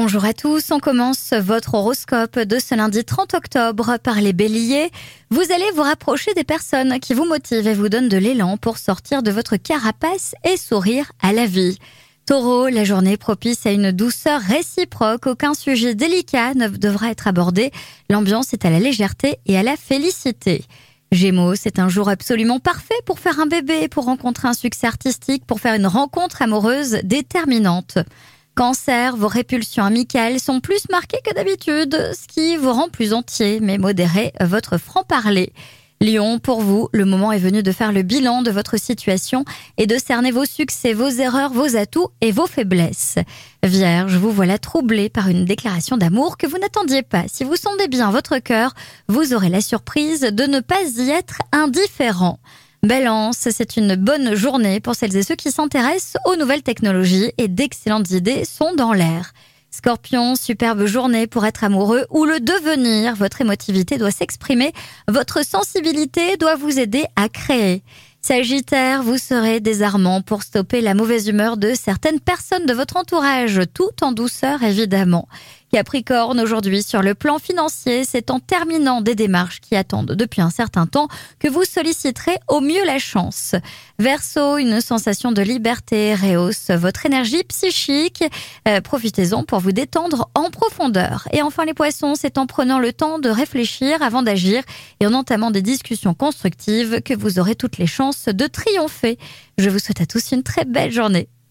Bonjour à tous, on commence votre horoscope de ce lundi 30 octobre par les béliers. Vous allez vous rapprocher des personnes qui vous motivent et vous donnent de l'élan pour sortir de votre carapace et sourire à la vie. Taureau, la journée propice à une douceur réciproque, aucun sujet délicat ne devra être abordé, l'ambiance est à la légèreté et à la félicité. Gémeaux, c'est un jour absolument parfait pour faire un bébé, pour rencontrer un succès artistique, pour faire une rencontre amoureuse déterminante. Cancer, vos répulsions amicales sont plus marquées que d'habitude, ce qui vous rend plus entier, mais modérez votre franc-parler. Lion, pour vous, le moment est venu de faire le bilan de votre situation et de cerner vos succès, vos erreurs, vos atouts et vos faiblesses. Vierge, vous voilà troublé par une déclaration d'amour que vous n'attendiez pas. Si vous sondez bien votre cœur, vous aurez la surprise de ne pas y être indifférent. Balance, c'est une bonne journée pour celles et ceux qui s'intéressent aux nouvelles technologies et d'excellentes idées sont dans l'air. Scorpion, superbe journée pour être amoureux ou le devenir. Votre émotivité doit s'exprimer, votre sensibilité doit vous aider à créer. Sagittaire, vous serez désarmant pour stopper la mauvaise humeur de certaines personnes de votre entourage, tout en douceur évidemment. Capricorne, aujourd'hui sur le plan financier, c'est en terminant des démarches qui attendent depuis un certain temps que vous solliciterez au mieux la chance. Verseau, une sensation de liberté rehausse votre énergie psychique. Euh, profitez-en pour vous détendre en profondeur. Et enfin les poissons, c'est en prenant le temps de réfléchir avant d'agir et en entamant des discussions constructives que vous aurez toutes les chances de triompher. Je vous souhaite à tous une très belle journée.